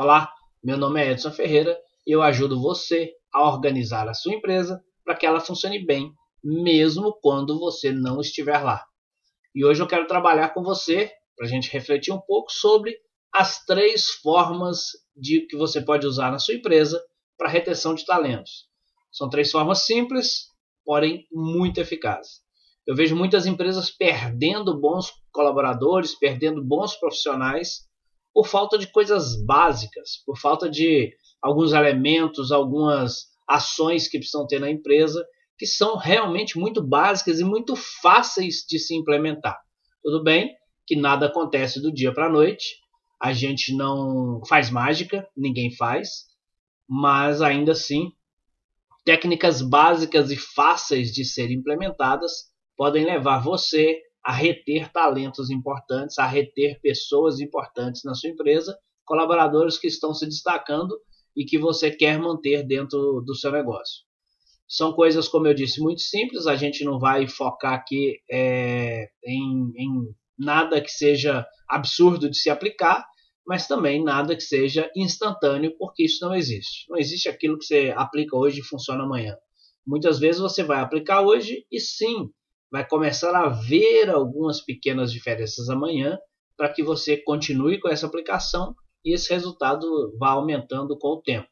Olá, meu nome é Edson Ferreira e eu ajudo você a organizar a sua empresa para que ela funcione bem, mesmo quando você não estiver lá. E hoje eu quero trabalhar com você para a gente refletir um pouco sobre as três formas de que você pode usar na sua empresa para retenção de talentos. São três formas simples, porém muito eficazes. Eu vejo muitas empresas perdendo bons colaboradores, perdendo bons profissionais por falta de coisas básicas, por falta de alguns elementos, algumas ações que precisam ter na empresa, que são realmente muito básicas e muito fáceis de se implementar. Tudo bem que nada acontece do dia para a noite, a gente não faz mágica, ninguém faz, mas ainda assim, técnicas básicas e fáceis de serem implementadas podem levar você a reter talentos importantes, a reter pessoas importantes na sua empresa, colaboradores que estão se destacando e que você quer manter dentro do seu negócio. São coisas, como eu disse, muito simples. A gente não vai focar aqui é, em, em nada que seja absurdo de se aplicar, mas também nada que seja instantâneo, porque isso não existe. Não existe aquilo que você aplica hoje e funciona amanhã. Muitas vezes você vai aplicar hoje e sim, vai começar a ver algumas pequenas diferenças amanhã para que você continue com essa aplicação e esse resultado vá aumentando com o tempo.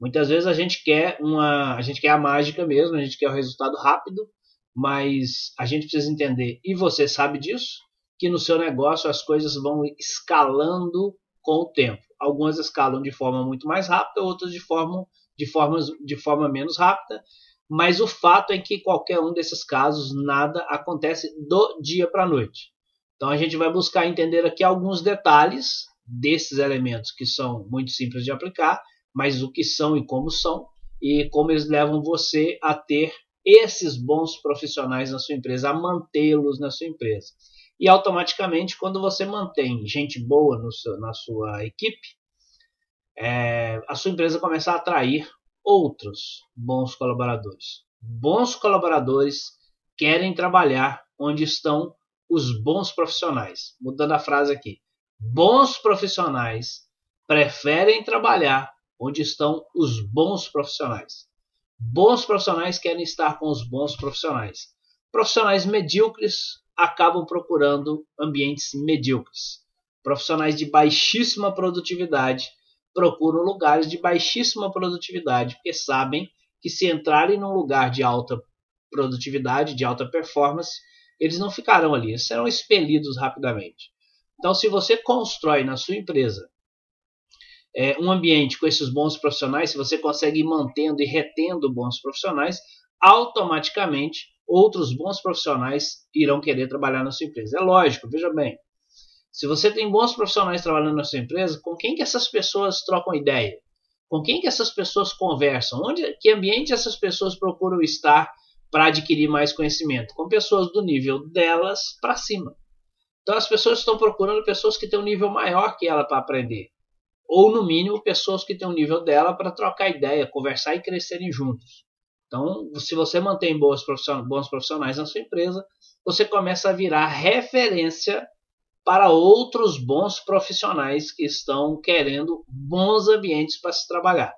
Muitas vezes a gente quer uma, a gente quer a mágica mesmo, a gente quer o resultado rápido, mas a gente precisa entender e você sabe disso que no seu negócio as coisas vão escalando com o tempo. Algumas escalam de forma muito mais rápida, outras de forma de forma, de forma menos rápida, mas o fato é que qualquer um desses casos nada acontece do dia para a noite. Então a gente vai buscar entender aqui alguns detalhes desses elementos que são muito simples de aplicar, mas o que são e como são e como eles levam você a ter esses bons profissionais na sua empresa, a mantê-los na sua empresa. E automaticamente, quando você mantém gente boa seu, na sua equipe, é, a sua empresa começa a atrair outros bons colaboradores. Bons colaboradores querem trabalhar onde estão os bons profissionais. Mudando a frase aqui. Bons profissionais preferem trabalhar onde estão os bons profissionais. Bons profissionais querem estar com os bons profissionais. Profissionais medíocres acabam procurando ambientes medíocres. Profissionais de baixíssima produtividade procuram lugares de baixíssima produtividade, porque sabem que se entrarem num lugar de alta produtividade, de alta performance, eles não ficarão ali, eles serão expelidos rapidamente. Então, se você constrói na sua empresa é, um ambiente com esses bons profissionais, se você consegue ir mantendo e retendo bons profissionais, automaticamente outros bons profissionais irão querer trabalhar na sua empresa. É lógico, veja bem, se você tem bons profissionais trabalhando na sua empresa, com quem que essas pessoas trocam ideia? Com quem que essas pessoas conversam? Onde, que ambiente essas pessoas procuram estar para adquirir mais conhecimento? Com pessoas do nível delas para cima. Então as pessoas estão procurando pessoas que têm um nível maior que ela para aprender. Ou no mínimo pessoas que têm um nível dela para trocar ideia, conversar e crescerem juntos. Então, se você mantém bons profissionais na sua empresa, você começa a virar referência para outros bons profissionais que estão querendo bons ambientes para se trabalhar.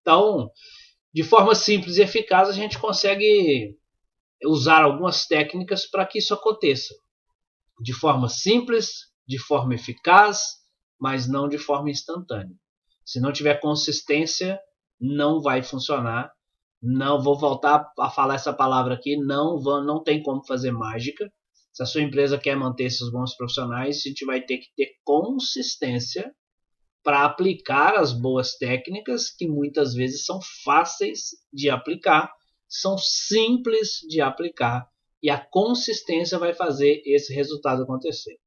Então, de forma simples e eficaz, a gente consegue usar algumas técnicas para que isso aconteça. De forma simples, de forma eficaz, mas não de forma instantânea. Se não tiver consistência, não vai funcionar. Não vou voltar a falar essa palavra aqui, não, não tem como fazer mágica. Se a sua empresa quer manter esses bons profissionais, a gente vai ter que ter consistência para aplicar as boas técnicas que muitas vezes são fáceis de aplicar, são simples de aplicar e a consistência vai fazer esse resultado acontecer.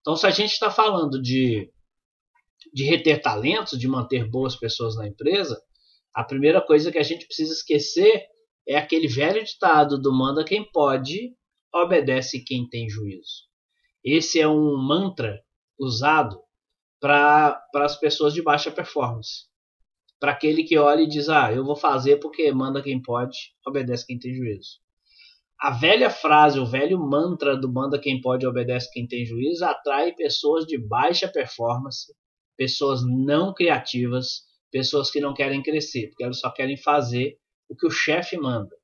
Então, se a gente está falando de, de reter talentos, de manter boas pessoas na empresa, a primeira coisa que a gente precisa esquecer é aquele velho ditado do manda quem pode obedece quem tem juízo. Esse é um mantra usado para as pessoas de baixa performance. Para aquele que olha e diz: Ah, eu vou fazer porque manda quem pode, obedece quem tem juízo. A velha frase, o velho mantra do manda quem pode, obedece quem tem juízo, atrai pessoas de baixa performance pessoas não criativas, pessoas que não querem crescer, porque elas só querem fazer o que o chefe manda.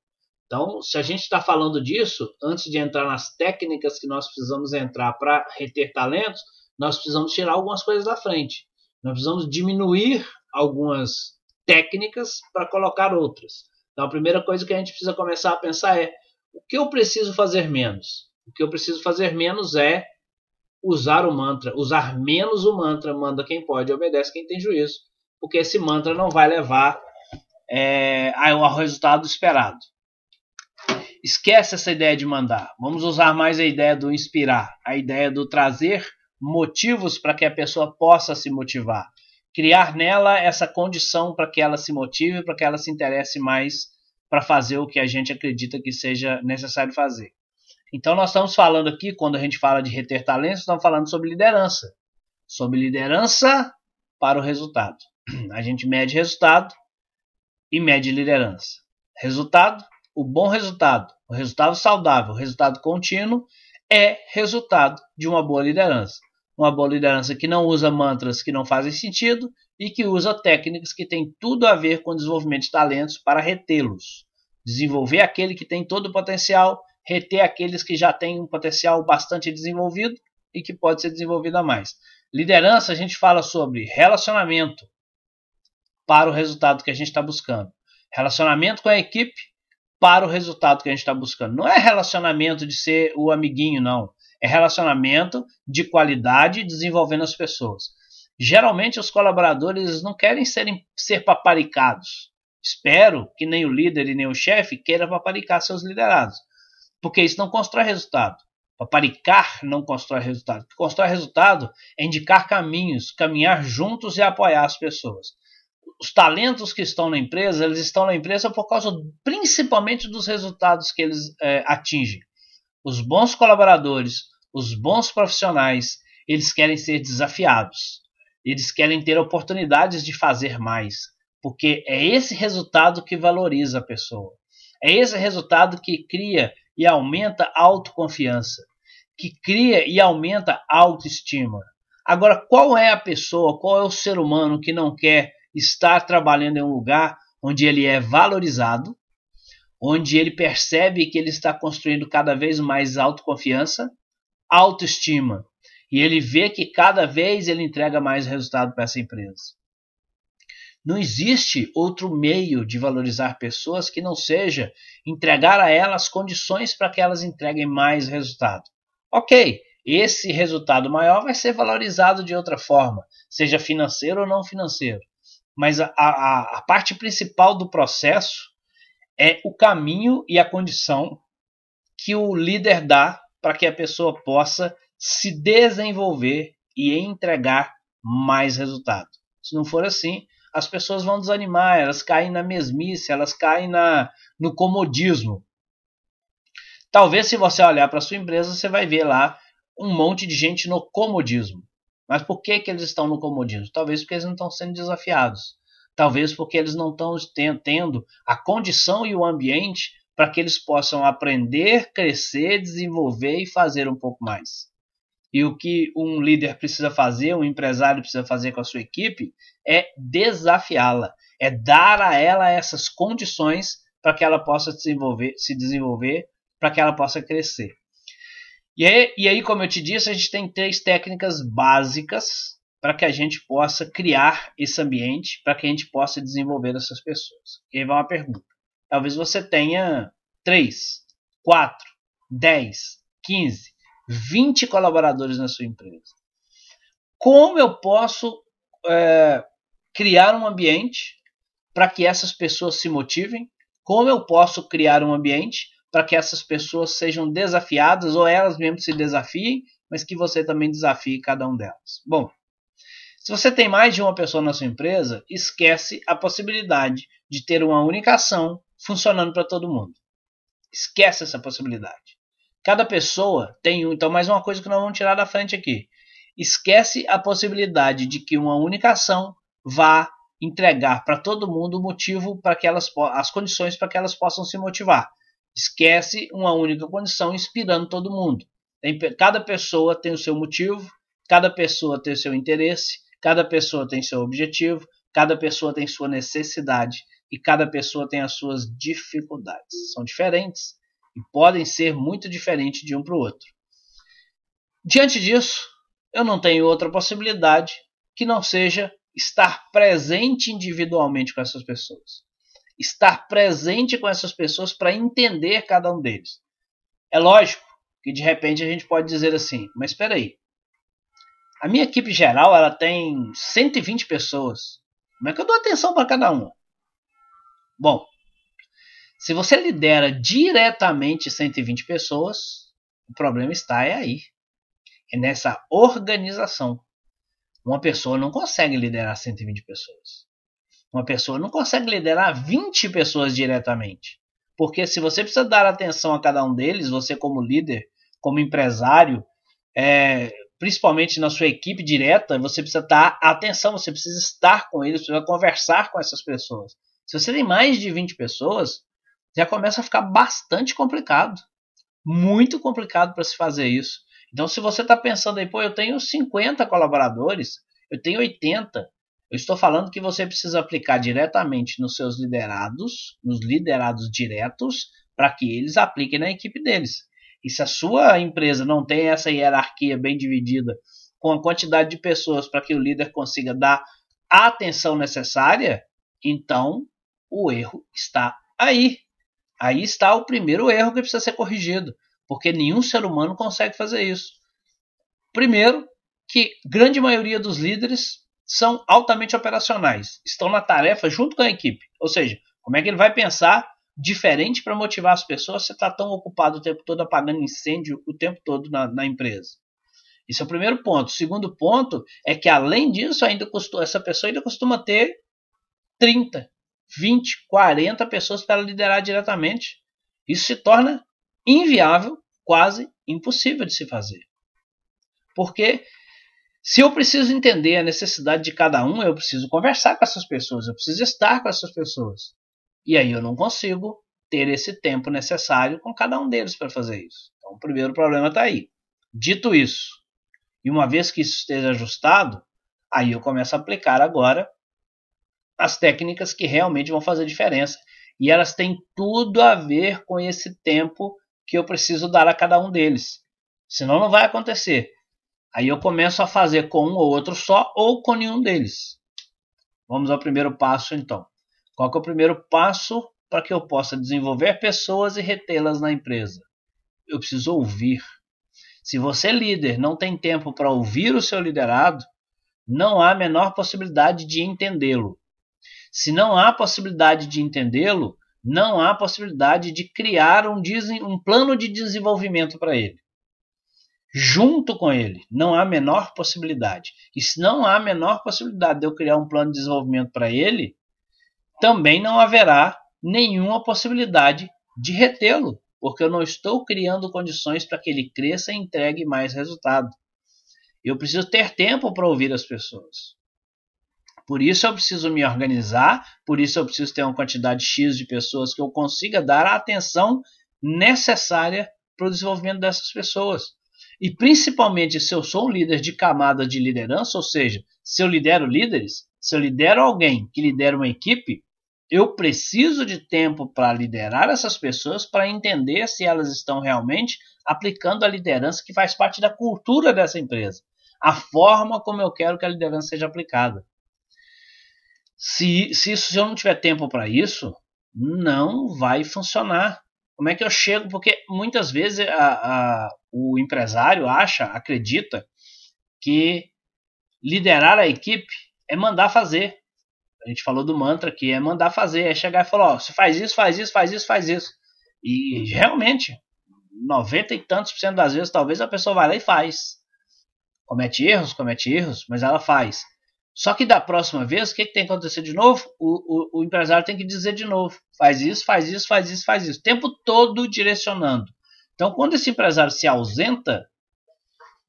Então, se a gente está falando disso, antes de entrar nas técnicas que nós precisamos entrar para reter talentos, nós precisamos tirar algumas coisas da frente. Nós precisamos diminuir algumas técnicas para colocar outras. Então, a primeira coisa que a gente precisa começar a pensar é: o que eu preciso fazer menos? O que eu preciso fazer menos é usar o mantra, usar menos o mantra, manda quem pode, obedece quem tem juízo, porque esse mantra não vai levar é, ao resultado esperado. Esquece essa ideia de mandar. Vamos usar mais a ideia do inspirar, a ideia do trazer motivos para que a pessoa possa se motivar. Criar nela essa condição para que ela se motive, para que ela se interesse mais para fazer o que a gente acredita que seja necessário fazer. Então, nós estamos falando aqui, quando a gente fala de reter talentos, estamos falando sobre liderança. Sobre liderança para o resultado. A gente mede resultado e mede liderança. Resultado, o bom resultado, o resultado saudável, o resultado contínuo é resultado de uma boa liderança. Uma boa liderança que não usa mantras que não fazem sentido e que usa técnicas que têm tudo a ver com o desenvolvimento de talentos para retê-los. Desenvolver aquele que tem todo o potencial reter aqueles que já têm um potencial bastante desenvolvido e que pode ser desenvolvido a mais. Liderança, a gente fala sobre relacionamento para o resultado que a gente está buscando. Relacionamento com a equipe para o resultado que a gente está buscando. Não é relacionamento de ser o amiguinho, não. É relacionamento de qualidade desenvolvendo as pessoas. Geralmente os colaboradores não querem serem, ser paparicados. Espero que nem o líder e nem o chefe queira paparicar seus liderados porque isso não constrói resultado. Paparicar não constrói resultado. O que constrói resultado é indicar caminhos, caminhar juntos e apoiar as pessoas. Os talentos que estão na empresa, eles estão na empresa por causa principalmente dos resultados que eles é, atingem. Os bons colaboradores, os bons profissionais, eles querem ser desafiados. Eles querem ter oportunidades de fazer mais, porque é esse resultado que valoriza a pessoa. É esse resultado que cria e aumenta a autoconfiança, que cria e aumenta a autoestima. Agora, qual é a pessoa, qual é o ser humano que não quer estar trabalhando em um lugar onde ele é valorizado, onde ele percebe que ele está construindo cada vez mais autoconfiança, autoestima, e ele vê que cada vez ele entrega mais resultado para essa empresa. Não existe outro meio de valorizar pessoas que não seja entregar a elas condições para que elas entreguem mais resultado. Ok, esse resultado maior vai ser valorizado de outra forma, seja financeiro ou não financeiro. Mas a, a, a parte principal do processo é o caminho e a condição que o líder dá para que a pessoa possa se desenvolver e entregar mais resultado. Se não for assim, as pessoas vão desanimar, elas caem na mesmice, elas caem na, no comodismo. Talvez se você olhar para sua empresa, você vai ver lá um monte de gente no comodismo. Mas por que, que eles estão no comodismo? Talvez porque eles não estão sendo desafiados. Talvez porque eles não estão tendo a condição e o ambiente para que eles possam aprender, crescer, desenvolver e fazer um pouco mais. E o que um líder precisa fazer, um empresário precisa fazer com a sua equipe, é desafiá-la, é dar a ela essas condições para que ela possa desenvolver, se desenvolver, para que ela possa crescer. E aí, e aí, como eu te disse, a gente tem três técnicas básicas para que a gente possa criar esse ambiente, para que a gente possa desenvolver essas pessoas. E aí vai uma pergunta. Talvez você tenha três, quatro, dez, quinze 20 colaboradores na sua empresa. Como eu posso é, criar um ambiente para que essas pessoas se motivem? Como eu posso criar um ambiente para que essas pessoas sejam desafiadas ou elas mesmas se desafiem, mas que você também desafie cada um delas? Bom, se você tem mais de uma pessoa na sua empresa, esquece a possibilidade de ter uma única ação funcionando para todo mundo. Esquece essa possibilidade. Cada pessoa tem um. Então, mais uma coisa que nós vamos tirar da frente aqui. Esquece a possibilidade de que uma única ação vá entregar para todo mundo o motivo para que elas as condições para que elas possam se motivar. Esquece uma única condição inspirando todo mundo. Cada pessoa tem o seu motivo, cada pessoa tem o seu interesse, Cada pessoa tem seu objetivo, cada pessoa tem sua necessidade e cada pessoa tem as suas dificuldades. São diferentes e podem ser muito diferentes de um para o outro. Diante disso, eu não tenho outra possibilidade que não seja estar presente individualmente com essas pessoas. Estar presente com essas pessoas para entender cada um deles. É lógico que de repente a gente pode dizer assim, mas espera aí. A minha equipe geral ela tem 120 pessoas. Como é que eu dou atenção para cada uma? Bom, se você lidera diretamente 120 pessoas, o problema está é aí. É nessa organização. Uma pessoa não consegue liderar 120 pessoas. Uma pessoa não consegue liderar 20 pessoas diretamente. Porque se você precisa dar atenção a cada um deles, você como líder, como empresário, é, principalmente na sua equipe direta, você precisa dar atenção, você precisa estar com eles, precisa conversar com essas pessoas. Se você tem mais de 20 pessoas, já começa a ficar bastante complicado. Muito complicado para se fazer isso. Então, se você está pensando aí, pô, eu tenho 50 colaboradores, eu tenho 80, eu estou falando que você precisa aplicar diretamente nos seus liderados, nos liderados diretos, para que eles apliquem na equipe deles. E se a sua empresa não tem essa hierarquia bem dividida, com a quantidade de pessoas para que o líder consiga dar a atenção necessária, então o erro está aí. Aí está o primeiro erro que precisa ser corrigido, porque nenhum ser humano consegue fazer isso. Primeiro, que grande maioria dos líderes são altamente operacionais, estão na tarefa junto com a equipe. Ou seja, como é que ele vai pensar diferente para motivar as pessoas se está tão ocupado o tempo todo apagando incêndio o tempo todo na, na empresa? Esse é o primeiro ponto. O segundo ponto é que, além disso, ainda costuma, essa pessoa ainda costuma ter 30, 20, 40 pessoas para liderar diretamente. Isso se torna inviável, quase impossível de se fazer. Porque se eu preciso entender a necessidade de cada um, eu preciso conversar com essas pessoas, eu preciso estar com essas pessoas. E aí eu não consigo ter esse tempo necessário com cada um deles para fazer isso. Então o primeiro problema está aí. Dito isso, e uma vez que isso esteja ajustado, aí eu começo a aplicar agora as técnicas que realmente vão fazer diferença. E elas têm tudo a ver com esse tempo que eu preciso dar a cada um deles. Senão não vai acontecer. Aí eu começo a fazer com um ou outro só ou com nenhum deles. Vamos ao primeiro passo então. Qual é o primeiro passo para que eu possa desenvolver pessoas e retê-las na empresa? Eu preciso ouvir. Se você, líder, não tem tempo para ouvir o seu liderado, não há a menor possibilidade de entendê-lo. Se não há possibilidade de entendê-lo, não há possibilidade de criar um, um plano de desenvolvimento para ele. Junto com ele, não há a menor possibilidade. E se não há a menor possibilidade de eu criar um plano de desenvolvimento para ele, também não haverá nenhuma possibilidade de retê-lo, porque eu não estou criando condições para que ele cresça e entregue mais resultado. Eu preciso ter tempo para ouvir as pessoas. Por isso eu preciso me organizar, por isso eu preciso ter uma quantidade X de pessoas que eu consiga dar a atenção necessária para o desenvolvimento dessas pessoas. E principalmente se eu sou um líder de camada de liderança, ou seja, se eu lidero líderes, se eu lidero alguém que lidera uma equipe, eu preciso de tempo para liderar essas pessoas para entender se elas estão realmente aplicando a liderança que faz parte da cultura dessa empresa, a forma como eu quero que a liderança seja aplicada. Se, se, se eu não tiver tempo para isso, não vai funcionar. Como é que eu chego? Porque muitas vezes a, a, o empresário acha, acredita, que liderar a equipe é mandar fazer. A gente falou do mantra que é mandar fazer, é chegar e falar, ó, você faz isso, faz isso, faz isso, faz isso. E realmente, 90 e tantos por cento das vezes, talvez a pessoa vai lá e faz. Comete erros, comete erros, mas ela faz. Só que da próxima vez, o que, que tem que acontecer de novo? O, o, o, empresário tem que dizer de novo: faz isso, faz isso, faz isso, faz isso. O tempo todo direcionando. Então, quando esse empresário se ausenta,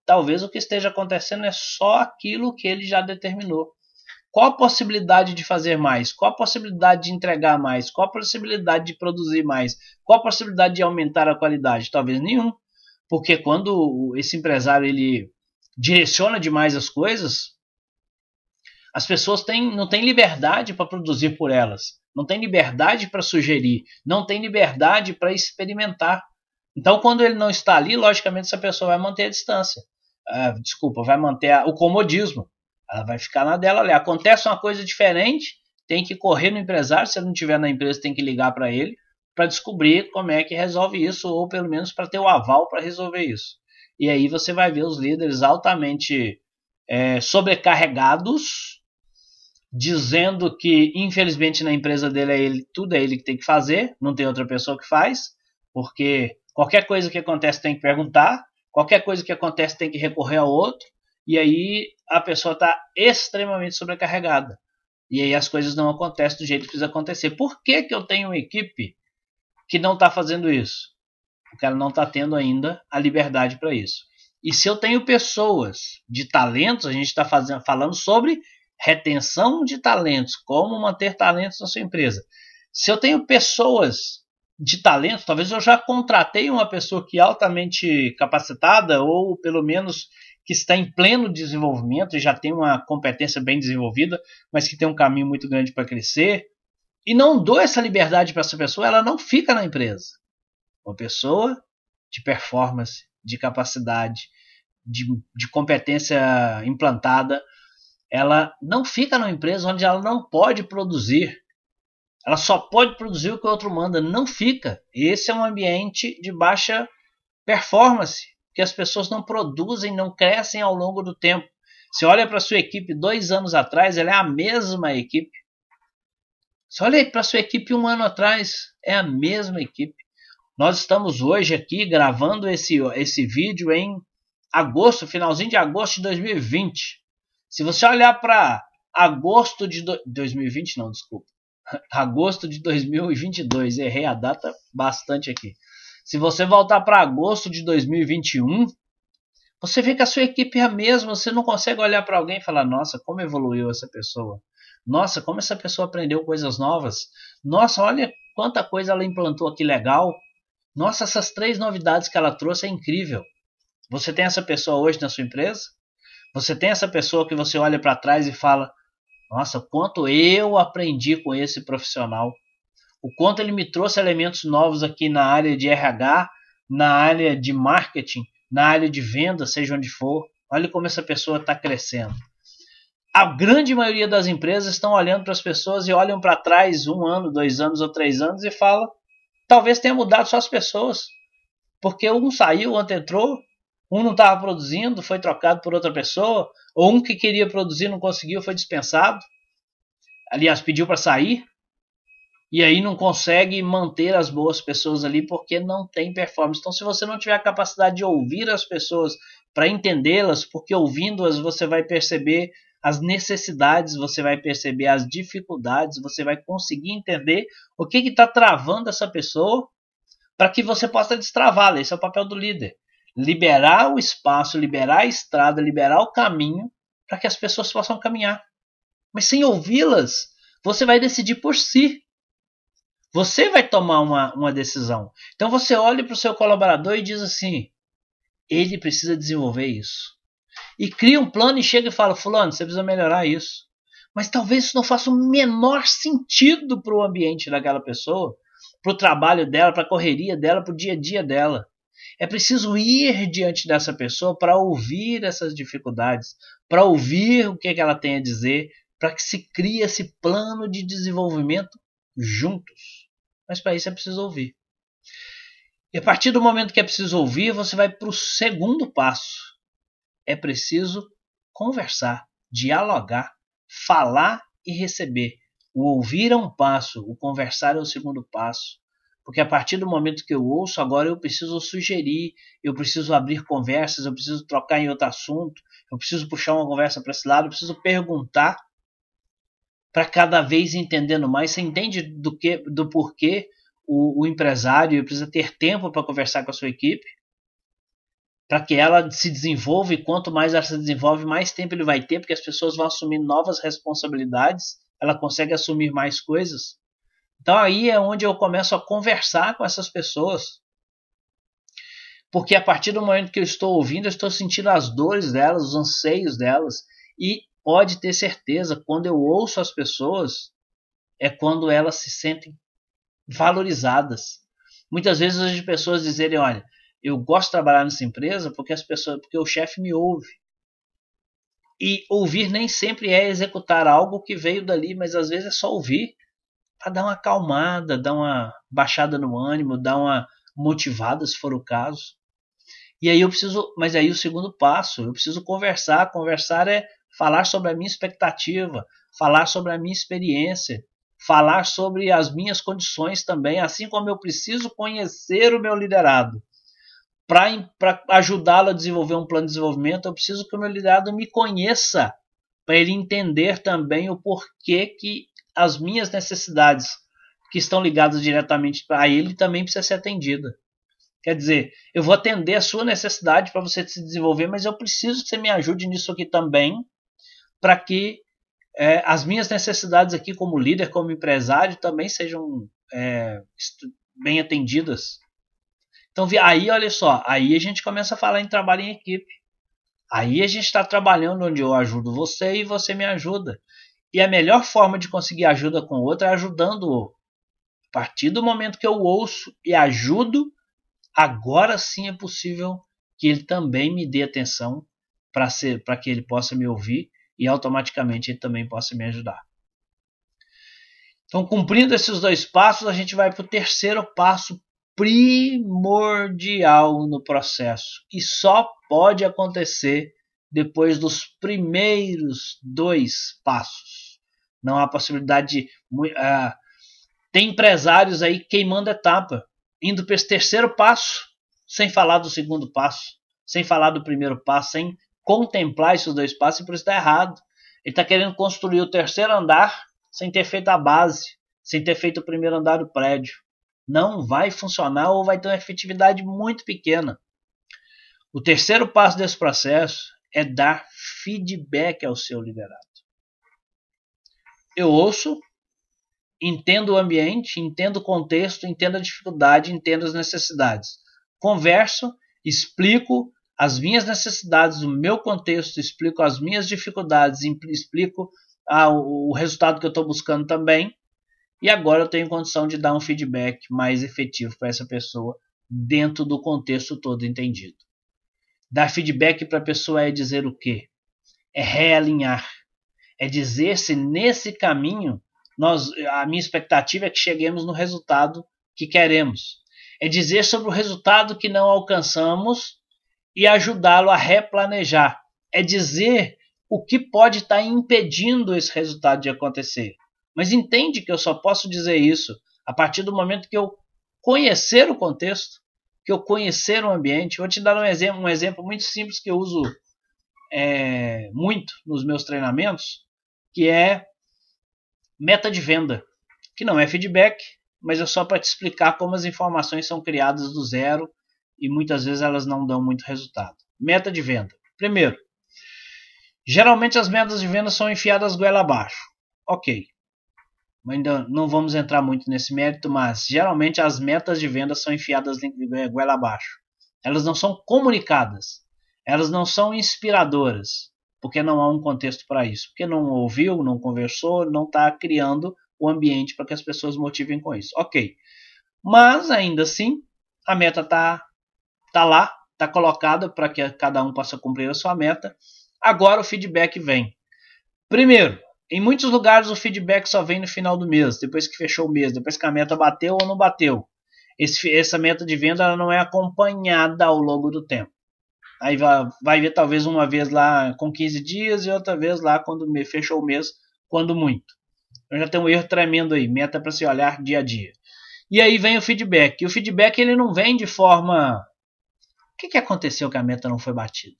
talvez o que esteja acontecendo é só aquilo que ele já determinou. Qual a possibilidade de fazer mais? Qual a possibilidade de entregar mais? Qual a possibilidade de produzir mais? Qual a possibilidade de aumentar a qualidade? Talvez nenhum. Porque quando esse empresário ele direciona demais as coisas, As pessoas têm, não têm liberdade para produzir por elas, não têm liberdade para sugerir, não têm liberdade para experimentar. Então, quando ele não está ali, logicamente essa pessoa vai manter a distância. Uh, desculpa, vai manter a, o comodismo. Ela vai ficar na dela ali. Acontece uma coisa diferente, tem que correr no empresário. Se ele não estiver na empresa, tem que ligar para ele para descobrir como é que resolve isso, ou pelo menos para ter o aval para resolver isso. E aí você vai ver os líderes altamente é, sobrecarregados, dizendo que infelizmente na empresa dele é ele, tudo é ele que tem que fazer, não tem outra pessoa que faz, porque qualquer coisa que acontece tem que perguntar, qualquer coisa que acontece tem que recorrer ao outro, e aí a pessoa está extremamente sobrecarregada. E aí as coisas não acontecem do jeito que precisa acontecer. Por que, que eu tenho uma equipe que não está fazendo isso? Porque ela não está tendo ainda a liberdade para isso. E se eu tenho pessoas de talentos, a gente está falando sobre retenção de talentos, como manter talentos na sua empresa. Se eu tenho pessoas de talentos, talvez eu já contratei uma pessoa que é altamente capacitada, ou pelo menos que está em pleno desenvolvimento e já tem uma competência bem desenvolvida, mas que tem um caminho muito grande para crescer, e não dou essa liberdade para essa pessoa, ela não fica na empresa. Uma pessoa de performance, de capacidade, de, de competência implantada, ela não fica numa empresa onde ela não pode produzir. Ela só pode produzir o que o outro manda, não fica. Esse é um ambiente de baixa performance, que as pessoas não produzem, não crescem ao longo do tempo. Você olha para sua equipe dois anos atrás, ela é a mesma equipe. Você olha para sua equipe um ano atrás, é a mesma equipe. Nós estamos hoje aqui gravando esse, esse vídeo em agosto, finalzinho de agosto de 2020. Se você olhar para agosto de do... 2020, não, desculpa. Agosto de 2022, errei a data bastante aqui. Se você voltar para agosto de 2021, você vê que a sua equipe é a mesma, você não consegue olhar para alguém e falar: "Nossa, como evoluiu essa pessoa". Nossa, como essa pessoa aprendeu coisas novas. Nossa, olha quanta coisa ela implantou aqui legal. Nossa, essas três novidades que ela trouxe é incrível. Você tem essa pessoa hoje na sua empresa? Você tem essa pessoa que você olha para trás e fala: Nossa, quanto eu aprendi com esse profissional. O quanto ele me trouxe elementos novos aqui na área de RH, na área de marketing, na área de venda, seja onde for. Olha como essa pessoa está crescendo. A grande maioria das empresas estão olhando para as pessoas e olham para trás um ano, dois anos ou três anos e falam: talvez tenha mudado só as pessoas. Porque um saiu, o outro entrou, um não estava produzindo, foi trocado por outra pessoa, ou um que queria produzir não conseguiu, foi dispensado. Aliás, pediu para sair. E aí não consegue manter as boas pessoas ali porque não tem performance. Então, se você não tiver a capacidade de ouvir as pessoas para entendê-las, porque ouvindo-as você vai perceber as necessidades, você vai perceber as dificuldades, você vai conseguir entender o que está travando essa pessoa para que você possa destravá-la. Esse é o papel do líder liberar o espaço, liberar a estrada, liberar o caminho para que as pessoas possam caminhar. Mas sem ouvi-las, você vai decidir por si. Você vai tomar uma, uma decisão. Então você olha para o seu colaborador e diz assim: ele precisa desenvolver isso. E cria um plano e chega e fala: Fulano, você precisa melhorar isso. Mas talvez isso não faça o menor sentido para o ambiente daquela pessoa, para o trabalho dela, para a correria dela, para o dia a dia dela. É preciso ir diante dessa pessoa para ouvir essas dificuldades, para ouvir o que, é que ela tem a dizer, para que se crie esse plano de desenvolvimento juntos. Mas para isso é preciso ouvir. E a partir do momento que é preciso ouvir, você vai para o segundo passo. É preciso conversar, dialogar, falar e receber. O ouvir é um passo, o conversar é o segundo passo. Porque a partir do momento que eu ouço, agora eu preciso sugerir, eu preciso abrir conversas, eu preciso trocar em outro assunto, eu preciso puxar uma conversa para esse lado, eu preciso perguntar para cada vez entendendo mais. Você entende do, que, do porquê o, o empresário precisa ter tempo para conversar com a sua equipe? Para que ela se desenvolva e quanto mais ela se desenvolve, mais tempo ele vai ter, porque as pessoas vão assumir novas responsabilidades, ela consegue assumir mais coisas. Então aí é onde eu começo a conversar com essas pessoas. Porque a partir do momento que eu estou ouvindo, eu estou sentindo as dores delas, os anseios delas. E pode ter certeza, quando eu ouço as pessoas, é quando elas se sentem valorizadas. Muitas vezes as pessoas dizerem, olha, eu gosto de trabalhar nessa empresa porque as pessoas, porque o chefe me ouve. E ouvir nem sempre é executar algo que veio dali, mas às vezes é só ouvir para dar uma acalmada, dar uma baixada no ânimo, dar uma motivada, se for o caso. E aí eu preciso, mas aí o segundo passo, eu preciso conversar. Conversar é falar sobre a minha expectativa, falar sobre a minha experiência, falar sobre as minhas condições também, assim como eu preciso conhecer o meu liderado. Para ajudá-lo a desenvolver um plano de desenvolvimento, eu preciso que o meu liderado me conheça, para ele entender também o porquê que as minhas necessidades que estão ligadas diretamente a ele também precisa ser atendida. Quer dizer, eu vou atender a sua necessidade para você se desenvolver, mas eu preciso que você me ajude nisso aqui também, para que é, as minhas necessidades aqui como líder, como empresário, também sejam é, bem atendidas. Então, aí, olha só, aí a gente começa a falar em trabalho em equipe. Aí a gente está trabalhando onde eu ajudo você e você me ajuda. E a melhor forma de conseguir ajuda com o outro é ajudando-o. A partir do momento que eu ouço e ajudo, agora sim é possível que ele também me dê atenção para que ele possa me ouvir e automaticamente ele também possa me ajudar. Então, cumprindo esses dois passos, a gente vai para o terceiro passo primordial no processo e só pode acontecer depois dos primeiros dois passos. Não há possibilidade de. Uh, tem empresários aí queimando etapa indo para esse terceiro passo, sem falar do segundo passo, sem falar do primeiro passo, sem contemplar esses dois passos, e por isso está errado. Ele está querendo construir o terceiro andar sem ter feito a base, sem ter feito o primeiro andar do prédio. Não vai funcionar ou vai ter uma efetividade muito pequena. O terceiro passo desse processo é dar feedback ao seu liderado. Eu ouço, entendo o ambiente, entendo o contexto, entendo a dificuldade, entendo as necessidades. Converso, explico as minhas necessidades, o meu contexto, explico as minhas dificuldades, explico ah, o resultado que eu estou buscando também. E agora eu tenho condição de dar um feedback mais efetivo para essa pessoa dentro do contexto todo entendido. Dar feedback para a pessoa é dizer o quê? É realinhar. É dizer se nesse caminho nós, a minha expectativa é que cheguemos no resultado que queremos. É dizer sobre o resultado que não alcançamos e ajudá-lo a replanejar. É dizer o que pode estar impedindo esse resultado de acontecer. Mas entende que eu só posso dizer isso a partir do momento que eu conhecer o contexto, que eu conhecer o ambiente. Vou te dar um exemplo, um exemplo muito simples que eu uso é, muito nos meus treinamentos, que é meta de venda, que não é feedback, mas é só para te explicar como as informações são criadas do zero e muitas vezes elas não dão muito resultado. Meta de venda. Primeiro, geralmente as metas de venda são enfiadas goela abaixo. Ok. Ainda não vamos entrar muito nesse mérito, mas geralmente as metas de venda são enfiadas goela abaixo. Elas não são comunicadas. Elas não são inspiradoras porque não há um contexto para isso, porque não ouviu, não conversou, não está criando o ambiente para que as pessoas motivem com isso. Ok, mas ainda assim a meta está tá lá, está colocada para que cada um possa cumprir a sua meta. Agora o feedback vem. Primeiro, em muitos lugares o feedback só vem no final do mês, depois que fechou o mês, depois que a meta bateu ou não bateu. Esse, essa meta de venda não é acompanhada ao longo do tempo. Aí vai, vai ver talvez uma vez lá com 15 dias e outra vez lá quando me fechou o mês, quando muito. Então já tem um erro tremendo aí, meta para se olhar dia a dia. E aí vem o feedback. E o feedback ele não vem de forma. O que, que aconteceu que a meta não foi batida?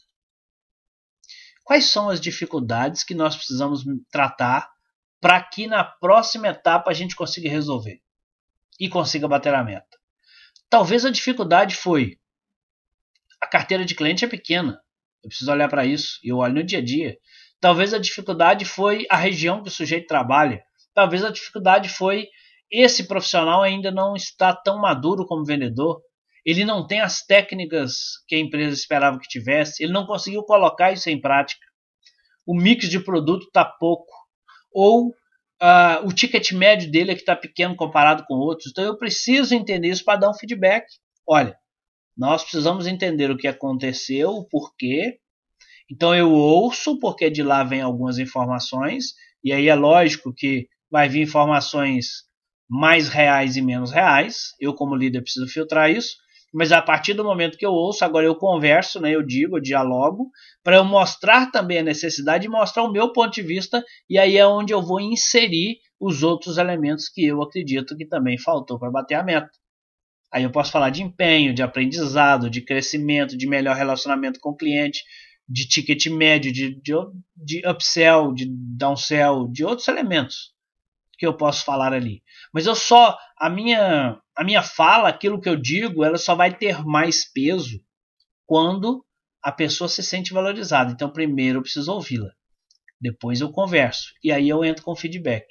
Quais são as dificuldades que nós precisamos tratar para que na próxima etapa a gente consiga resolver e consiga bater a meta? Talvez a dificuldade foi a carteira de cliente é pequena. Eu preciso olhar para isso e eu olho no dia a dia. Talvez a dificuldade foi a região que o sujeito trabalha. Talvez a dificuldade foi esse profissional ainda não está tão maduro como vendedor. Ele não tem as técnicas que a empresa esperava que tivesse. Ele não conseguiu colocar isso em prática. o mix de produto está pouco, ou uh, o ticket médio dele é que está pequeno comparado com outros. Então eu preciso entender isso para dar um feedback. Olha, nós precisamos entender o que aconteceu, o porquê. Então eu ouço, porque de lá vem algumas informações, e aí é lógico que vai vir informações mais reais e menos reais. Eu, como líder, preciso filtrar isso. Mas a partir do momento que eu ouço, agora eu converso, né, eu digo, eu dialogo, para eu mostrar também a necessidade e mostrar o meu ponto de vista, e aí é onde eu vou inserir os outros elementos que eu acredito que também faltou para bater a meta. Aí eu posso falar de empenho, de aprendizado, de crescimento, de melhor relacionamento com o cliente, de ticket médio, de, de, de upsell, de downsell, de outros elementos que eu posso falar ali. Mas eu só a minha a minha fala, aquilo que eu digo, ela só vai ter mais peso quando a pessoa se sente valorizada. Então, primeiro eu preciso ouvi-la. Depois eu converso. E aí eu entro com feedback.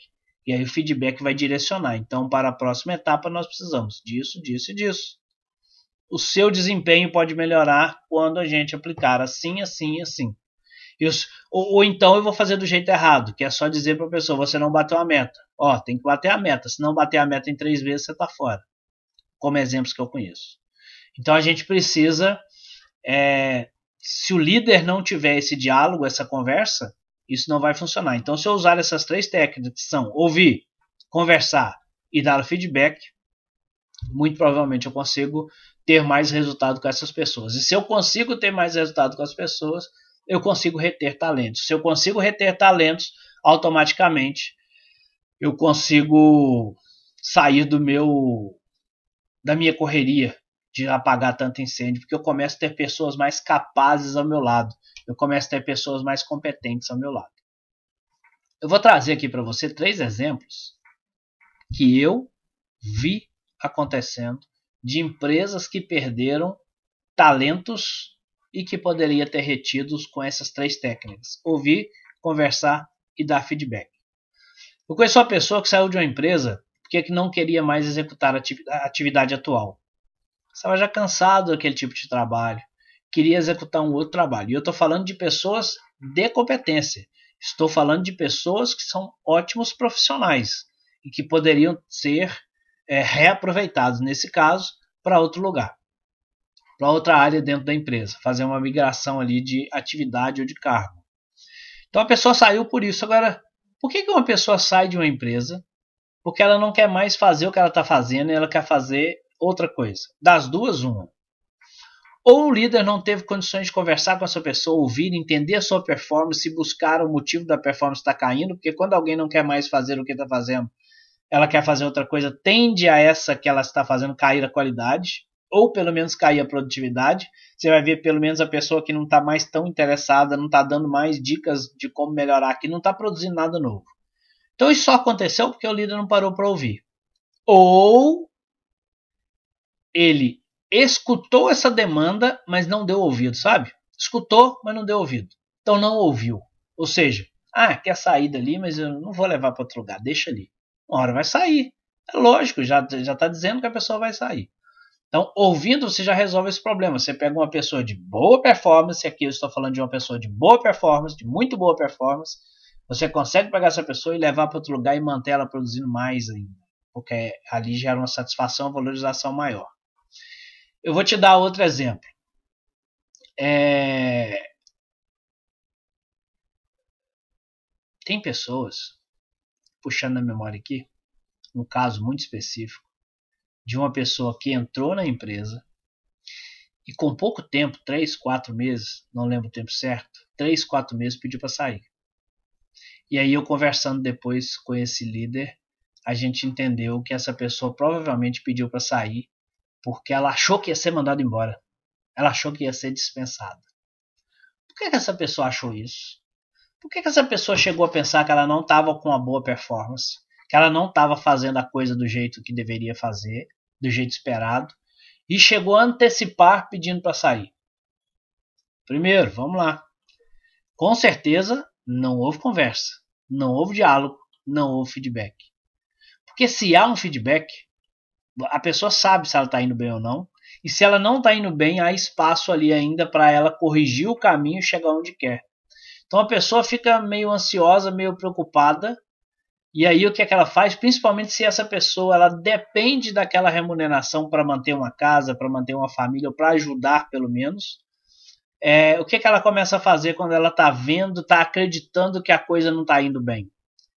E aí o feedback vai direcionar. Então, para a próxima etapa, nós precisamos disso, disso e disso. O seu desempenho pode melhorar quando a gente aplicar assim, assim assim. Ou, ou, então eu vou fazer do jeito errado, que é só dizer para a pessoa: você não bateu a meta. Ó, tem que bater a meta. Se não bater a meta em três vezes, você está fora. Como exemplos que eu conheço. Então a gente precisa. É, se o líder não tiver esse diálogo, essa conversa, isso não vai funcionar. Então, se eu usar essas três técnicas, que são ouvir, conversar e dar feedback, muito provavelmente eu consigo ter mais resultado com essas pessoas. E se eu consigo ter mais resultado com as pessoas, eu consigo reter talentos. Se eu consigo reter talentos, automaticamente eu consigo sair do meu da minha correria de apagar tanto incêndio, porque eu começo a ter pessoas mais capazes ao meu lado. Eu começo a ter pessoas mais competentes ao meu lado. Eu vou trazer aqui para você três exemplos que eu vi acontecendo de empresas que perderam talentos e que poderia ter retidos com essas três técnicas: ouvir, conversar e dar feedback. Eu conheço uma pessoa que saiu de uma empresa porque não queria mais executar a atividade atual. Estava já cansado daquele tipo de trabalho, queria executar um outro trabalho. E eu estou falando de pessoas de competência. Estou falando de pessoas que são ótimos profissionais e que poderiam ser é, reaproveitados, nesse caso, para outro lugar para outra área dentro da empresa, fazer uma migração ali de atividade ou de cargo. Então a pessoa saiu por isso. Agora, por que, que uma pessoa sai de uma empresa? Porque ela não quer mais fazer o que ela está fazendo e ela quer fazer outra coisa. Das duas, uma. Ou o líder não teve condições de conversar com essa pessoa, ouvir, entender a sua performance e buscar o motivo da performance estar tá caindo, porque quando alguém não quer mais fazer o que está fazendo, ela quer fazer outra coisa, tende a essa que ela está fazendo cair a qualidade ou pelo menos cair a produtividade. Você vai ver pelo menos a pessoa que não está mais tão interessada, não está dando mais dicas de como melhorar, que não está produzindo nada novo. Então isso só aconteceu porque o líder não parou para ouvir. Ou ele escutou essa demanda, mas não deu ouvido, sabe? Escutou, mas não deu ouvido. Então não ouviu. Ou seja, ah, quer sair dali, mas eu não vou levar para outro lugar, deixa ali. Uma hora vai sair. É lógico, já está dizendo que a pessoa vai sair. Então, ouvindo, você já resolve esse problema. Você pega uma pessoa de boa performance, aqui eu estou falando de uma pessoa de boa performance, de muito boa performance. Você consegue pegar essa pessoa e levar para outro lugar e manter ela produzindo mais ainda, porque ali gera uma satisfação, uma valorização maior. Eu vou te dar outro exemplo. É... Tem pessoas, puxando a memória aqui, um caso muito específico, de uma pessoa que entrou na empresa e com pouco tempo, três, quatro meses, não lembro o tempo certo, três, quatro meses pediu para sair. E aí eu conversando depois com esse líder, a gente entendeu que essa pessoa provavelmente pediu para sair porque ela achou que ia ser mandada embora. Ela achou que ia ser dispensada. Por que, que essa pessoa achou isso? Por que, que essa pessoa chegou a pensar que ela não estava com uma boa performance? Que ela não estava fazendo a coisa do jeito que deveria fazer? do jeito esperado e chegou a antecipar pedindo para sair. Primeiro, vamos lá. Com certeza não houve conversa, não houve diálogo, não houve feedback. Porque se há um feedback, a pessoa sabe se ela está indo bem ou não. E se ela não está indo bem, há espaço ali ainda para ela corrigir o caminho e chegar onde quer. Então a pessoa fica meio ansiosa, meio preocupada. E aí o que, é que ela faz? Principalmente se essa pessoa ela depende daquela remuneração para manter uma casa, para manter uma família, ou para ajudar pelo menos. É, o que, é que ela começa a fazer quando ela está vendo, está acreditando que a coisa não está indo bem?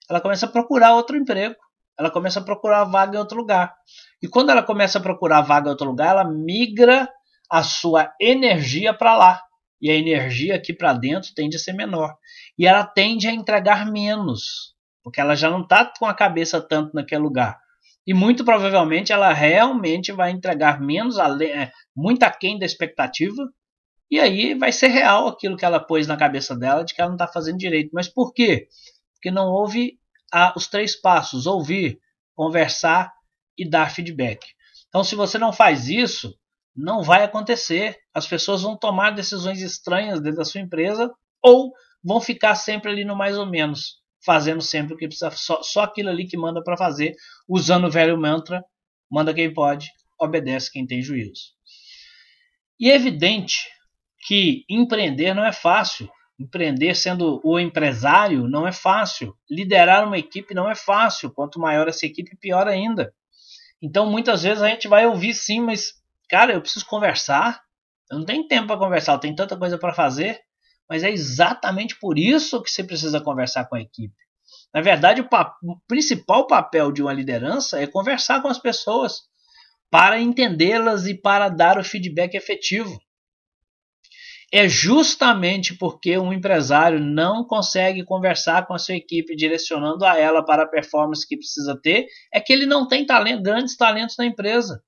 Ela começa a procurar outro emprego. Ela começa a procurar vaga em outro lugar. E quando ela começa a procurar vaga em outro lugar, ela migra a sua energia para lá. E a energia aqui para dentro tende a ser menor. E ela tende a entregar menos, porque ela já não está com a cabeça tanto naquele lugar. E muito provavelmente ela realmente vai entregar menos, é, muito aquém da expectativa, e aí vai ser real aquilo que ela pôs na cabeça dela de que ela não está fazendo direito. Mas por quê? Porque não houve os três passos: ouvir, conversar e dar feedback. Então, se você não faz isso, não vai acontecer. As pessoas vão tomar decisões estranhas dentro da sua empresa ou vão ficar sempre ali no mais ou menos, fazendo sempre o que precisa, só, só aquilo ali que manda para fazer, usando o velho mantra: manda quem pode, obedece quem tem juízo. E é evidente que empreender não é fácil. Empreender sendo o empresário não é fácil. Liderar uma equipe não é fácil. Quanto maior essa equipe, pior ainda. Então, muitas vezes a gente vai ouvir sim, mas cara, eu preciso conversar. Eu não tenho tempo para conversar, eu tenho tanta coisa para fazer. Mas é exatamente por isso que você precisa conversar com a equipe. Na verdade, o, o principal papel de uma liderança é conversar com as pessoas para entendê-las e para dar o feedback efetivo. É justamente porque um empresário não consegue conversar com a sua equipe, direcionando a ela para a performance que precisa ter, é que ele não tem talento, grandes talentos na empresa.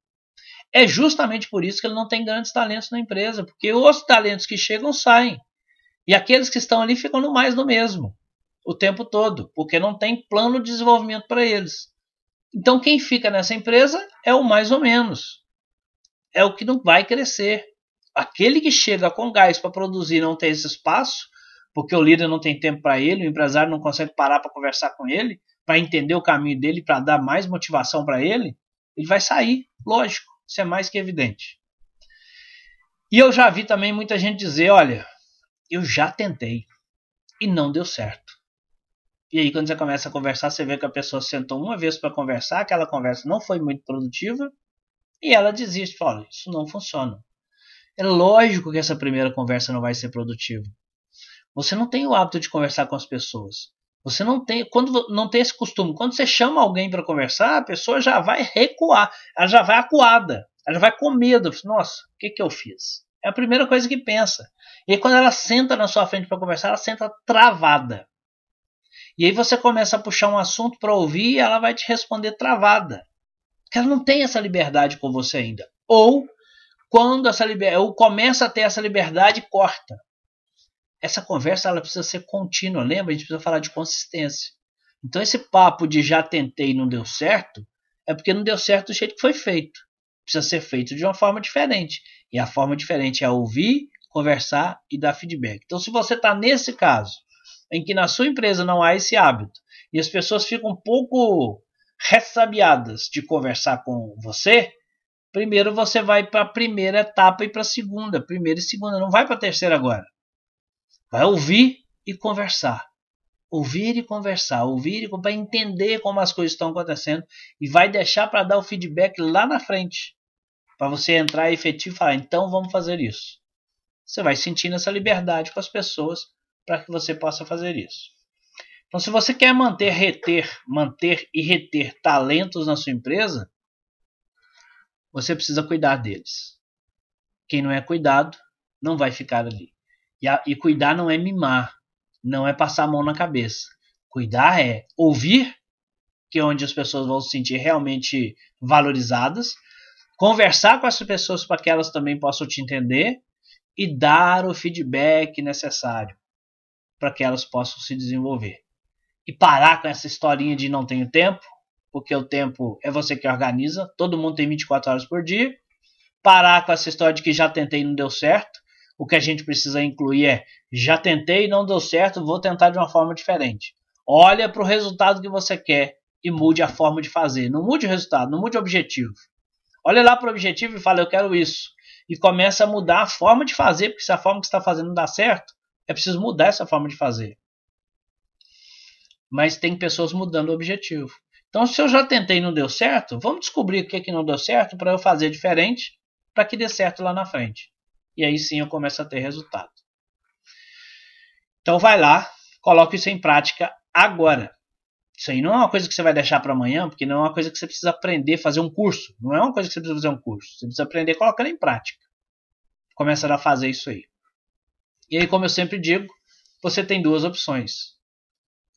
É justamente por isso que ele não tem grandes talentos na empresa, porque os talentos que chegam saem. E aqueles que estão ali ficam no mais do mesmo o tempo todo, porque não tem plano de desenvolvimento para eles. Então quem fica nessa empresa é o mais ou menos. É o que não vai crescer aquele que chega com gás para produzir não tem esse espaço, porque o líder não tem tempo para ele, o empresário não consegue parar para conversar com ele, para entender o caminho dele, para dar mais motivação para ele, ele vai sair, lógico, isso é mais que evidente. E eu já vi também muita gente dizer: olha, eu já tentei e não deu certo. E aí, quando você começa a conversar, você vê que a pessoa sentou uma vez para conversar, aquela conversa não foi muito produtiva e ela desiste, fala: isso não funciona. É lógico que essa primeira conversa não vai ser produtiva. Você não tem o hábito de conversar com as pessoas. Você não tem, quando não tem esse costume, quando você chama alguém para conversar, a pessoa já vai recuar, ela já vai acuada, ela já vai com medo. Nossa, o que, que eu fiz? É a primeira coisa que pensa. E aí, quando ela senta na sua frente para conversar, ela senta travada. E aí você começa a puxar um assunto para ouvir e ela vai te responder travada. Porque ela não tem essa liberdade com você ainda. Ou quando essa liberdade, ou começa a ter essa liberdade, corta. Essa conversa ela precisa ser contínua, lembra? A gente precisa falar de consistência. Então esse papo de já tentei e não deu certo, é porque não deu certo do jeito que foi feito. Precisa ser feito de uma forma diferente. E a forma diferente é ouvir, conversar e dar feedback. Então se você está nesse caso, em que na sua empresa não há esse hábito, e as pessoas ficam um pouco ressabiadas de conversar com você, Primeiro você vai para a primeira etapa e para a segunda, primeira e segunda, não vai para a terceira agora. Vai ouvir e conversar. Ouvir e conversar, ouvir e para entender como as coisas estão acontecendo e vai deixar para dar o feedback lá na frente. Para você entrar efetivo e falar, então vamos fazer isso. Você vai sentindo essa liberdade com as pessoas para que você possa fazer isso. Então, se você quer manter, reter, manter e reter talentos na sua empresa, você precisa cuidar deles. Quem não é cuidado não vai ficar ali. E, a, e cuidar não é mimar, não é passar a mão na cabeça. Cuidar é ouvir, que é onde as pessoas vão se sentir realmente valorizadas, conversar com essas pessoas para que elas também possam te entender e dar o feedback necessário para que elas possam se desenvolver. E parar com essa historinha de não tenho tempo, porque o tempo é você que organiza, todo mundo tem 24 horas por dia. Parar com essa história de que já tentei e não deu certo. O que a gente precisa incluir é: já tentei e não deu certo, vou tentar de uma forma diferente. Olha para o resultado que você quer e mude a forma de fazer. Não mude o resultado, não mude o objetivo. Olha lá para o objetivo e fala: eu quero isso. E começa a mudar a forma de fazer, porque se a forma que está fazendo não dá certo, É preciso mudar essa forma de fazer. Mas tem pessoas mudando o objetivo. Então, se eu já tentei e não deu certo, vamos descobrir o que, que não deu certo para eu fazer diferente para que dê certo lá na frente. E aí sim eu começo a ter resultado. Então vai lá, coloque isso em prática agora. Isso aí não é uma coisa que você vai deixar para amanhã, porque não é uma coisa que você precisa aprender, fazer um curso. Não é uma coisa que você precisa fazer um curso. Você precisa aprender colocando em prática. Começar a fazer isso aí. E aí, como eu sempre digo, você tem duas opções.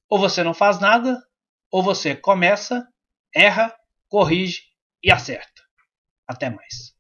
Ou você não faz nada, ou você começa, erra, corrige e acerta. Até mais.